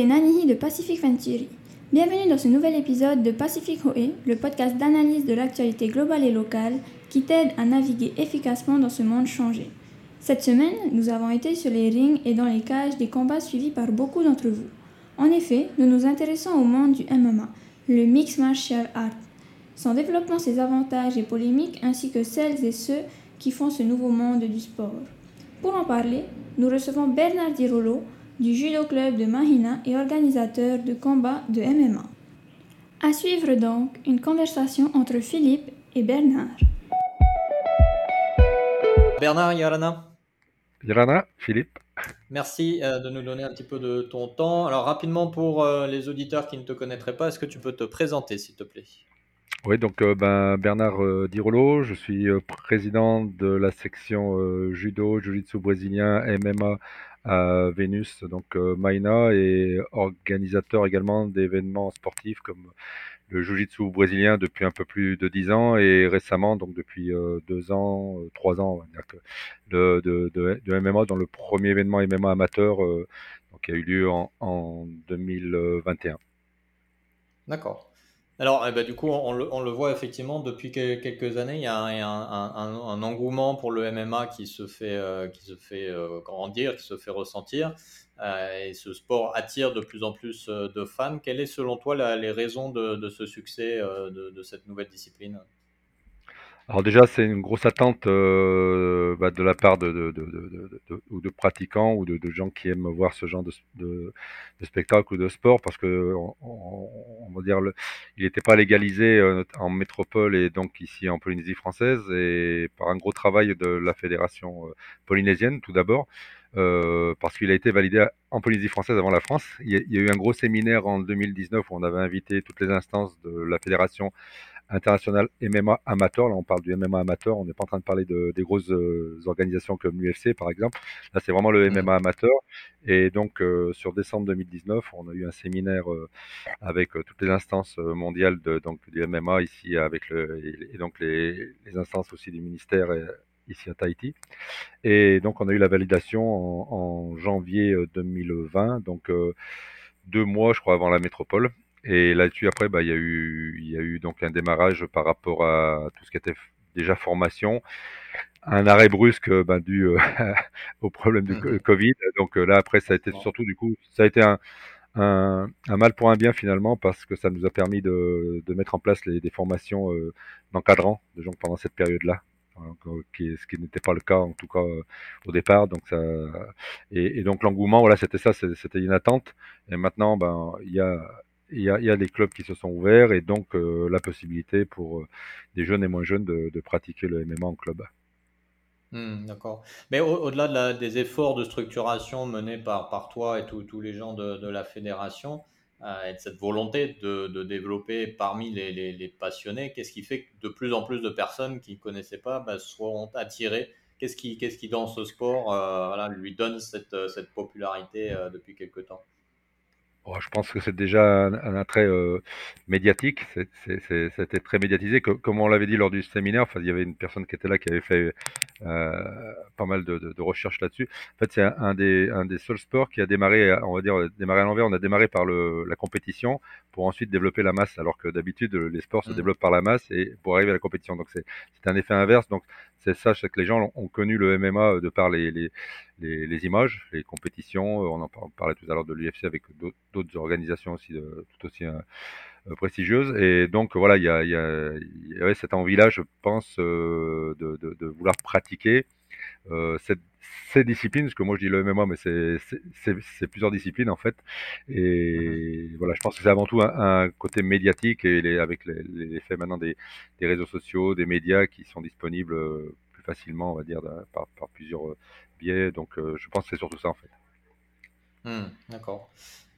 c'est Nanihi de Pacific Venturi. Bienvenue dans ce nouvel épisode de Pacific Hoe, le podcast d'analyse de l'actualité globale et locale qui t'aide à naviguer efficacement dans ce monde changé. Cette semaine, nous avons été sur les rings et dans les cages des combats suivis par beaucoup d'entre vous. En effet, nous nous intéressons au monde du MMA, le Mixed Martial Art, son développement, ses avantages et polémiques, ainsi que celles et ceux qui font ce nouveau monde du sport. Pour en parler, nous recevons Bernard Dirolo du Judo Club de Mahina et organisateur de combats de MMA. À suivre donc une conversation entre Philippe et Bernard. Bernard Yarana. Yarana, Philippe. Merci euh, de nous donner un petit peu de ton temps. Alors rapidement pour euh, les auditeurs qui ne te connaîtraient pas, est-ce que tu peux te présenter s'il te plaît? Oui, donc euh, ben, Bernard Dirolo, je suis président de la section judo, jiu-jitsu brésilien, MMA à Vénus, donc Maina, et organisateur également d'événements sportifs comme le jiu-jitsu brésilien depuis un peu plus de dix ans et récemment, donc depuis deux ans, trois ans, on de, de, de, MMA, dans le premier événement MMA amateur donc, qui a eu lieu en 2021. D'accord. Alors, eh ben, du coup, on le, voit effectivement depuis quelques années, il y a un, engouement pour le MMA qui se fait, euh, qui se fait euh, grandir, qui se fait ressentir. Euh, et ce sport attire de plus en plus de fans. Quelles sont selon toi les raisons de, ce succès de, cette nouvelle discipline? Alors déjà, c'est une grosse attente euh, bah, de la part de, de, de, de pratiquants ou de, gens qui aiment voir ce genre de, spectacle ou de sport parce que on, va dire le, il n'était pas légalisé euh, en métropole et donc ici en Polynésie française et par un gros travail de la fédération euh, polynésienne tout d'abord. parce qu'il a été validé en Polynésie française avant la France. Il y, a, eu un gros séminaire en 2019 où on avait invité toutes les instances de la fédération international MMA amateur. Là, on parle du MMA amateur. On n'est pas en train de parler de, des grosses euh, organisations comme l'UFC, par exemple. Là, c'est vraiment le MMA mmh. amateur. Et donc, euh, sur décembre 2019, on a eu un séminaire euh, avec toutes les instances mondiales de, donc, du MMA ici, avec le, et, donc les, les, instances aussi du ministère ici à Tahiti. Et donc, on a eu la validation en, en janvier 2020, donc deux mois, je crois, avant la métropole. Et là-dessus, après, bah, il y a eu, il y a eu donc un démarrage par rapport à tout ce qui était déjà formation, un arrêt brusque bah, dû euh, au problème du mmh Covid. Donc euh, là, après, ça a été surtout du coup, ça a été un, un, un, mal pour un bien finalement parce que ça nous a permis de, de mettre en place les, des formations euh, d'encadrant de gens pendant cette période-là. Qui, ce qui n'était pas le cas en tout cas au départ. Donc ça et, et donc l'engouement voilà c'était ça c'était une attente. Et maintenant ben il y a il y, a, y a des clubs qui se sont ouverts et donc euh, la possibilité pour euh, des jeunes et moins jeunes de, pratiquer le MMA en club. Mmh, D'accord. Mais au-delà des efforts de structuration menés par, par toi et tous les gens de, la fédération, euh, et de cette volonté de, de développer parmi les, les, passionnés, qu'est-ce qui fait que de plus en plus de personnes qui ne connaissaient pas bah, soient attirées? Qu'est-ce qui, qu'est-ce qui, dans ce sport, lui donne cette, cette popularité depuis quelque temps? Je pense que c'est déjà un, attrait euh, médiatique. C'était très médiatisé. comme on l'avait dit lors du séminaire, enfin, il y avait une personne qui était là qui avait fait euh, pas mal de, de, de recherches là-dessus. En fait, c'est un, des, un des seuls sports qui a démarré, on va dire, démarré à l'envers. On a démarré par le, la compétition pour ensuite développer la masse, alors que d'habitude, les sports se mmh. développent par la masse et pour arriver à la compétition. Donc, c'est un effet inverse. Donc, c'est ça, c'est que les gens ont connu le MMA de par les, les, images, les compétitions. On en parlait tout à l'heure de l'UFC avec d'autres organisations aussi euh, tout aussi euh, euh, prestigieuses. Et donc voilà, il y, a, avait cette envie-là, je pense, de, de, de, vouloir pratiquer cette, ces disciplines, parce que moi je dis le MMA, mais c'est plusieurs disciplines en fait. Et mmh voilà, je pense que c'est avant tout un, un, côté médiatique et les, avec l'effet maintenant des, des, réseaux sociaux, des médias qui sont disponibles plus facilement, on va dire, par, par plusieurs biais. Donc je pense que c'est surtout ça en fait. Mmh, D'accord.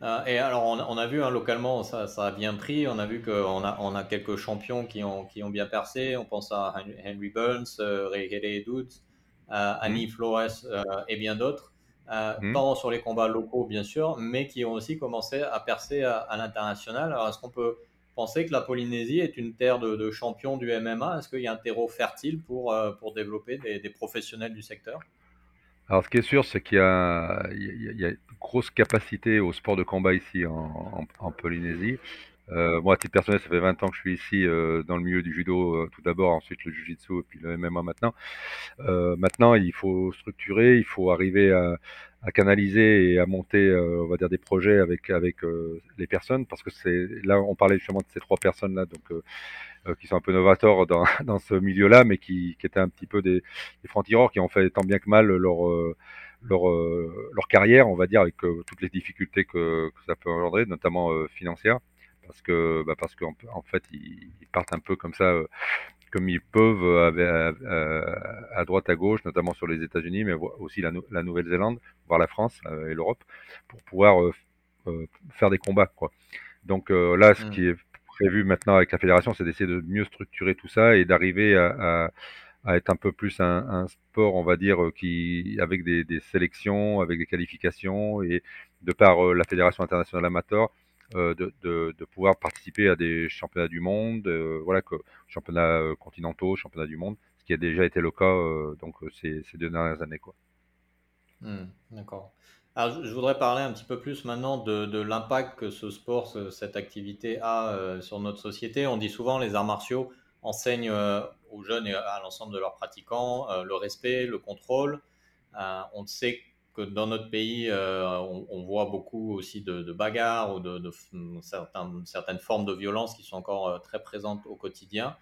Euh, et alors, on, a vu hein, localement, ça, ça, a bien pris. On a vu qu'on a, on a quelques champions qui ont, qui ont bien percé. On pense à Henry Burns, euh, Ray euh, Annie mmh. Flores euh, et bien d'autres. Euh, mmh. Tant sur les combats locaux, bien sûr, mais qui ont aussi commencé à percer à, à l'international. Alors, est-ce qu'on peut penser que la Polynésie est une terre de, de champions du MMA Est-ce qu'il y a un terreau fertile pour, pour développer des, des professionnels du secteur? Alors, ce qui est sûr, c'est qu'il y a, il y a, une grosse capacité au sport de combat ici en, en, Polynésie. Euh, moi, à titre personnel, ça fait 20 ans que je suis ici euh, dans le milieu du judo, euh, tout d'abord, ensuite le jiu-jitsu et puis le MMA maintenant. Maintenant, il faut structurer, il faut arriver à, canaliser et à monter, on va dire, des projets avec avec les personnes, parce que c'est là, on parlait justement de ces trois personnes là, donc qui sont un peu novateurs dans, dans ce milieu-là, mais qui, qui étaient un petit peu des, des francs-tireurs qui ont fait tant bien que mal leur, leur, leur carrière, on va dire, avec toutes les difficultés que, que ça peut engendrer, notamment financières, parce que bah parce qu'en en fait, ils, partent un peu comme ça comme ils peuvent à, à, droite, à gauche, notamment sur les États-Unis, mais aussi la, la Nouvelle-Zélande, voire la France et l'Europe, pour pouvoir euh, faire des combats. Quoi. Donc là, ce mmh. qui est prévu maintenant avec la fédération, c'est d'essayer de mieux structurer tout ça et d'arriver à, à, être un peu plus un, un, sport, on va dire, euh, qui avec des, des, sélections, avec des qualifications et de par euh, la fédération internationale amateur, euh, de, pouvoir participer à des championnats du monde, euh, voilà, que, championnats continentaux, championnats du monde, ce qui a déjà été le cas donc ces, deux dernières années, quoi. Mmh, D'accord. Alors, je voudrais parler un petit peu plus maintenant de, l'impact que ce sport, cette activité a euh, sur notre société. On dit souvent les arts martiaux enseignent euh, aux jeunes et à l'ensemble de leurs pratiquants euh, le respect, le contrôle. on sait que dans notre pays, on, on, voit beaucoup aussi de, de bagarres ou de, de, certaines formes de violence qui sont encore très présentes au quotidien.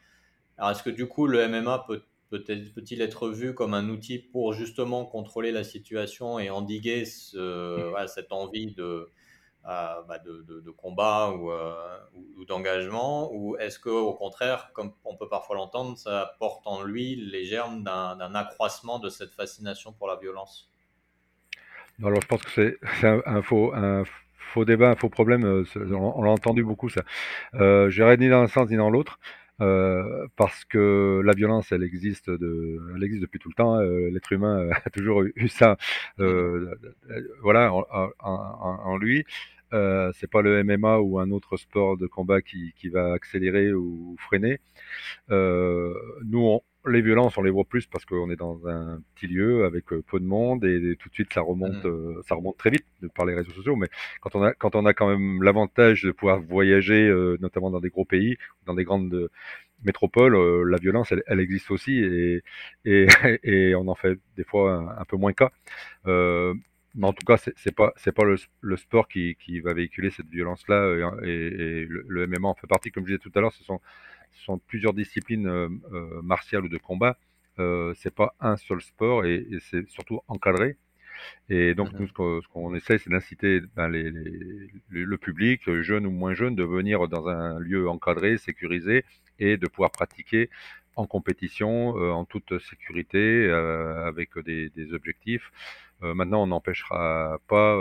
Alors, est-ce que du coup, le MMA peut peut-il être vu comme un outil pour justement contrôler la situation et endiguer ce, cette envie de, euh, bah de, de, combat euh, ou, ou, d'engagement? Ou est-ce qu'au contraire, comme on peut parfois l'entendre, ça porte en lui les germes d'un accroissement de cette fascination pour la violence? Alors je pense que c'est un, faux, débat, un faux problème. Euh, on, l'a entendu beaucoup ça. Euh, J'irai ni dans un sens ni dans l'autre. Euh, parce que la violence, elle existe, depuis tout le temps. Euh, L'être humain a toujours eu ça, voilà, en, en, en lui. C'est pas le MMA ou un autre sport de combat qui, qui va accélérer ou freiner. Nous, on, les violences, on les voit plus parce qu'on est dans un petit lieu avec euh, peu de monde et, tout de suite ça remonte, mmh. euh, ça remonte très vite par les réseaux sociaux. Mais quand on a, quand on a quand même l'avantage de pouvoir voyager, euh, notamment dans des gros pays, dans des grandes métropoles, la violence, elle, elle, existe aussi et, et, et, on en fait des fois un, un peu moins cas. mais en tout cas, c'est pas c'est pas le, le, sport qui, qui va véhiculer cette violence-là et, et le, le, MMA en fait partie. Comme je disais tout à l'heure, ce sont sont plusieurs disciplines euh, euh, martiales ou de combat. Euh, c'est pas un seul sport et, et c'est surtout encadré. Et donc, mmh nous, ce qu'on essaie, c'est d'inciter ben, les, les, le public, jeune ou moins jeune, de venir dans un lieu encadré, sécurisé, et de pouvoir pratiquer en compétition, euh, en toute sécurité, euh, avec des, des objectifs. Euh, maintenant, on n'empêchera pas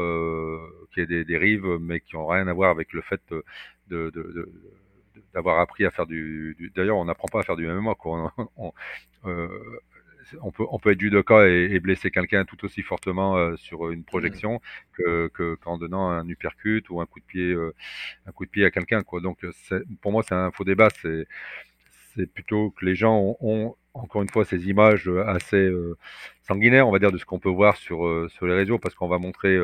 qu'il y ait des dérives, mais qui n'ont rien à voir avec le fait de, de, de d'avoir appris à faire du, du d'ailleurs on n'apprend pas à faire du MMA quoi. On, on, euh, on peut on peut être judoka et, et blesser quelqu'un tout aussi fortement euh, sur une projection que qu'en donnant un uppercut ou un coup de pied euh, un coup de pied à quelqu'un quoi. Donc pour moi c'est un faux débat. C'est c'est plutôt que les gens ont, ont, encore une fois ces images assez sanguinaires on va dire de ce qu'on peut voir sur sur les réseaux parce qu'on va montrer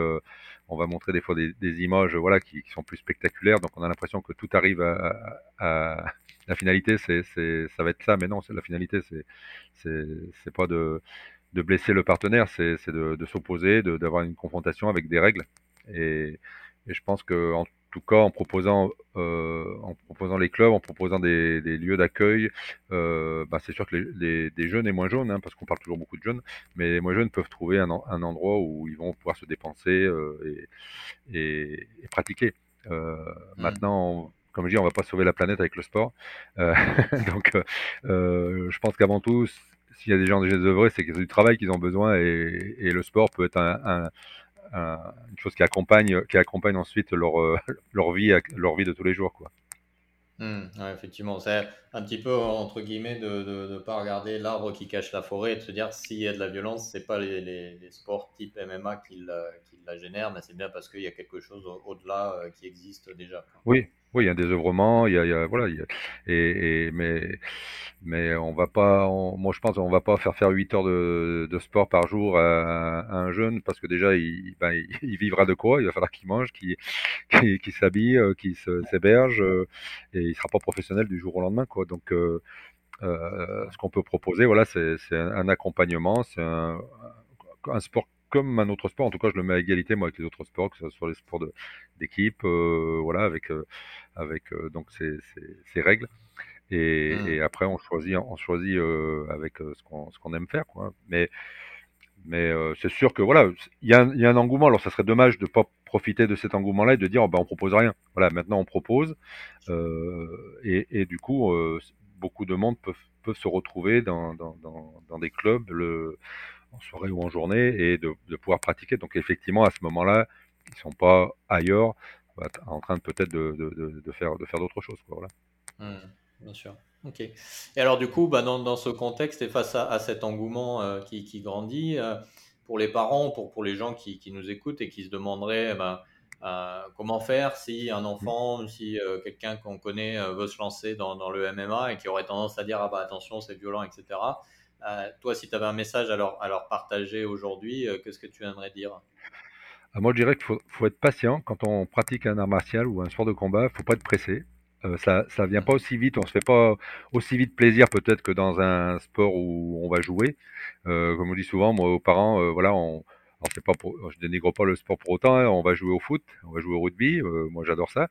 on va montrer des fois des, images voilà qui, sont plus spectaculaires. Donc on a l'impression que tout arrive à, la finalité c'est ça va être ça. Mais non la finalité c'est c'est pas de de blesser le partenaire. C'est de, de s'opposer d'avoir une confrontation avec des règles. Et, et je pense que tout cas en proposant euh, en proposant les clubs en proposant des, des lieux d'accueil euh, bah c'est sûr que les, les, des jeunes et moins jeunes hein, parce qu'on parle toujours beaucoup de jeunes mais les moins jeunes peuvent trouver un, un endroit où ils vont pouvoir se dépenser euh, et, et, et, pratiquer mmh. maintenant comme je dis on va pas sauver la planète avec le sport donc je pense qu'avant tout s'il y a des gens déjà œuvrés c'est qu'ils ont du travail qu'ils ont besoin et, et, le sport peut être un, un une chose qui accompagne, qui accompagne ensuite leur, euh, leur, vie, leur vie de tous les jours. Quoi. Mmh, ouais, effectivement, c'est un petit peu entre guillemets de ne de, de pas regarder l'arbre qui cache la forêt et de se dire s'il y a de la violence, c'est pas les, les, les, sports type MMA qui la, qui la génèrent, mais c'est bien parce qu'il y a quelque chose au-delà euh, qui existe déjà. Oui, oui, il y a un désœuvrement, il y a, voilà, et, mais mais on va pas, moi je pense, on va pas faire faire 8 heures de, sport par jour à, un jeune parce que déjà il, ben, il, vivra de quoi? Il va falloir qu'il mange, qu'il qu'il s'habille, euh, qu'il s'héberge euh, et il sera pas professionnel du jour au lendemain quoi. Donc euh ce qu'on peut proposer, voilà, c'est un, un accompagnement, c'est un, un sport comme un autre sport. En tout cas, je le mets à égalité moi avec les autres sports, que ce soit les sports d'équipe, euh, voilà, avec euh, avec euh, donc ces, ces, ces, règles. Et, mmh. et, après, on choisit, on choisit avec ce qu'on ce qu'on aime faire, quoi. Mais mais c'est sûr que voilà, il y, a un, y a un engouement. Alors, ça serait dommage de pas profiter de cet engouement-là et de dire, oh, ben, on propose rien. Voilà, maintenant on propose, et, et, du coup, beaucoup de monde peuvent peuvent se retrouver dans, dans, dans, dans des clubs le en soirée ou en journée et de, de pouvoir pratiquer. Donc effectivement, à ce moment-là, ils sont pas ailleurs en train de peut-être de, de, de, faire, de faire d'autres choses. Quoi, voilà. Mmh, bien sûr. Ok. Et alors du coup, bah, dans, dans, ce contexte et face à, à cet engouement euh, qui, qui, grandit, euh, pour les parents, pour, pour les gens qui, qui, nous écoutent et qui se demanderaient bah, euh, comment faire si un enfant, mmh. si quelqu'un qu'on connaît veut se lancer dans, dans, le MMA et qui aurait tendance à dire ah bah attention c'est violent etc. Euh, toi, si tu avais un message à leur, à partager aujourd'hui, euh, qu'est-ce que tu aimerais dire? Ah, Moi, je dirais qu'il faut, être patient quand on pratique un art martial ou un sport de combat. Il ne faut pas être pressé. Euh, ça ne vient pas aussi vite, on se fait pas aussi vite plaisir peut-être que dans un sport où on va jouer. Euh, comme on dit souvent, moi aux parents, euh, voilà, on, alors c'est pas je dénigre pas le sport pour autant. Hein, on va jouer au foot, on va jouer au rugby. Euh, moi j'adore ça.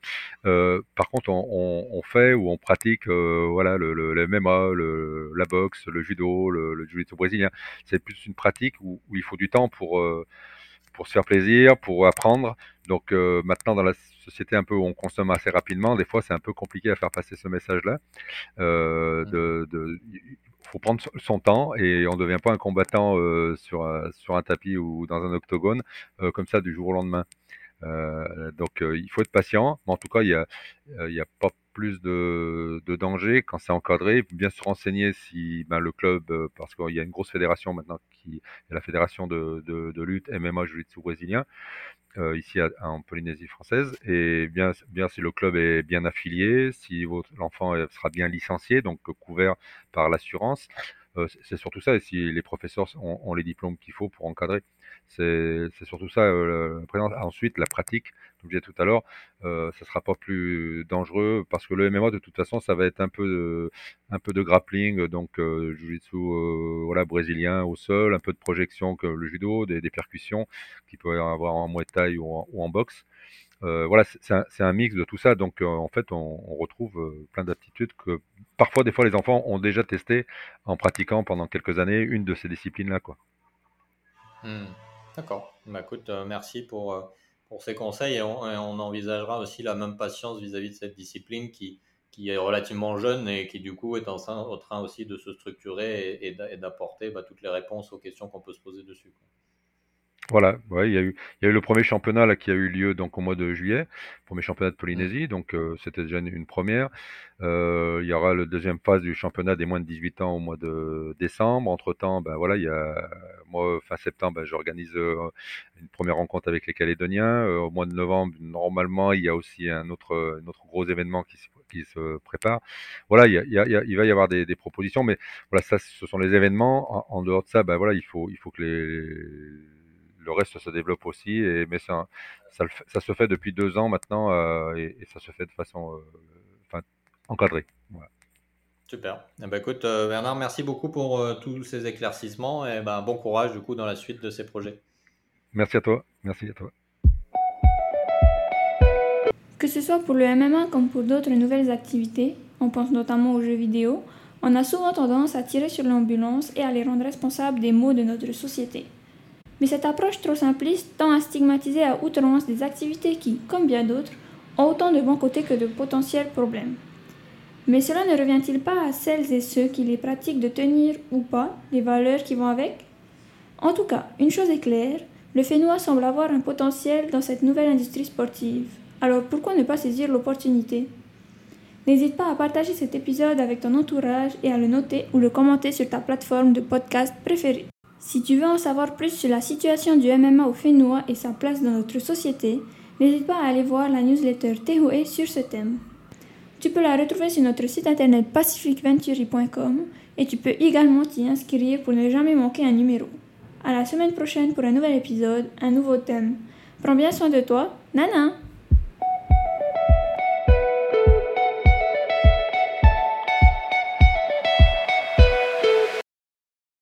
Euh, par contre, on, on, on, fait ou on pratique, euh, voilà, le, MMA, le, la boxe, le judo, le, le jiu-jitsu brésilien. C'est plus une pratique où, il faut du temps pour pour se faire plaisir, pour apprendre. Donc maintenant dans la société un peu où on consomme assez rapidement, des fois c'est un peu compliqué à faire passer ce message-là. Euh, de, de, faut prendre son temps et on ne devient pas un combattant euh, sur, sur un tapis ou dans un octogone euh, comme ça du jour au lendemain. Euh, donc il faut être patient, mais en tout cas il y a, il y a pas plus de, de danger quand c'est encadré. Bien se renseigner si ben, le club, parce qu'il y a une grosse fédération maintenant qui est la fédération de, de, lutte MMA Jiu-Jitsu brésilien, euh, ici en Polynésie française, et bien, si le club est bien affilié, si l'enfant sera bien licencié, donc couvert par l'assurance. Euh, c'est surtout ça, et si les professeurs ont, les diplômes qu'il faut pour encadrer. C'est surtout ça. Euh, ensuite, la pratique, comme je disais tout à l'heure, euh, ça sera pas plus dangereux parce que le MMA, de toute façon, ça va être un peu de, un peu de grappling, donc euh, jiu-jitsu euh, brésilien au sol, un peu de projection que le judo, des, percussions qu'il peut y avoir en muay thai ou en boxe. Euh, voilà, c'est un, mix de tout ça. Donc, euh, en fait, on, retrouve euh, plein d'aptitudes que parfois, des fois, les enfants ont déjà testé en pratiquant pendant quelques années une de ces disciplines-là. Mmh. D'accord. Bah, écoute, merci pour, ces conseils et on, envisagera aussi la même patience vis-à-vis -vis de cette discipline qui, est relativement jeune et qui du coup est en train, aussi de se structurer et, d'apporter bah, toutes les réponses aux questions qu'on peut se poser dessus. Voilà, ouais, il y a eu, il y a eu le premier championnat là qui a eu lieu donc au mois de juillet, premier championnat de Polynésie, donc euh, c'était déjà une, une première. Euh, il y aura le deuxième phase du championnat des moins de 18 ans au mois de décembre. Entre temps, ben voilà, il y a moi fin septembre, ben, j'organise euh, une première rencontre avec les Calédoniens. Euh, au mois de novembre, normalement, il y a aussi un autre, un autre gros événement qui se, qui se prépare. Voilà, il, y a, il, y a, il va y avoir des, des, propositions, mais voilà, ça, ce sont les événements. En, en dehors de ça, ben voilà, il faut, il faut que les le reste se développe aussi. Et, mais ça, ça, ça, se fait depuis deux ans maintenant euh, et, et, ça se fait de façon euh, encadrée. Voilà. Super. Eh ben, écoute, euh, Bernard, merci beaucoup pour euh, tous ces éclaircissements et ben, bon courage du coup dans la suite de ces projets. Merci à toi. Merci à toi. Que ce soit pour le MMA comme pour d'autres nouvelles activités, on pense notamment aux jeux vidéo, on a souvent tendance à tirer sur l'ambulance et à les rendre responsables des maux de notre société. Mais cette approche trop simpliste tend à stigmatiser à outrance des activités qui, comme bien d'autres, ont autant de bons côtés que de potentiels problèmes. Mais cela ne revient-il pas à celles et ceux qui les pratiquent de tenir ou pas les valeurs qui vont avec? En tout cas, une chose est claire, le Fénois semble avoir un potentiel dans cette nouvelle industrie sportive. Alors pourquoi ne pas saisir l'opportunité? N'hésite pas à partager cet épisode avec ton entourage et à le noter ou le commenter sur ta plateforme de podcast préférée. Si tu veux en savoir plus sur la situation du MMA au Fénois et sa place dans notre société, n'hésite pas à aller voir la newsletter Tehoe sur ce thème. Tu peux la retrouver sur notre site internet pacificventuri.com et tu peux également t'y inscrire pour ne jamais manquer un numéro. À la semaine prochaine pour un nouvel épisode, un nouveau thème. Prends bien soin de toi. Nana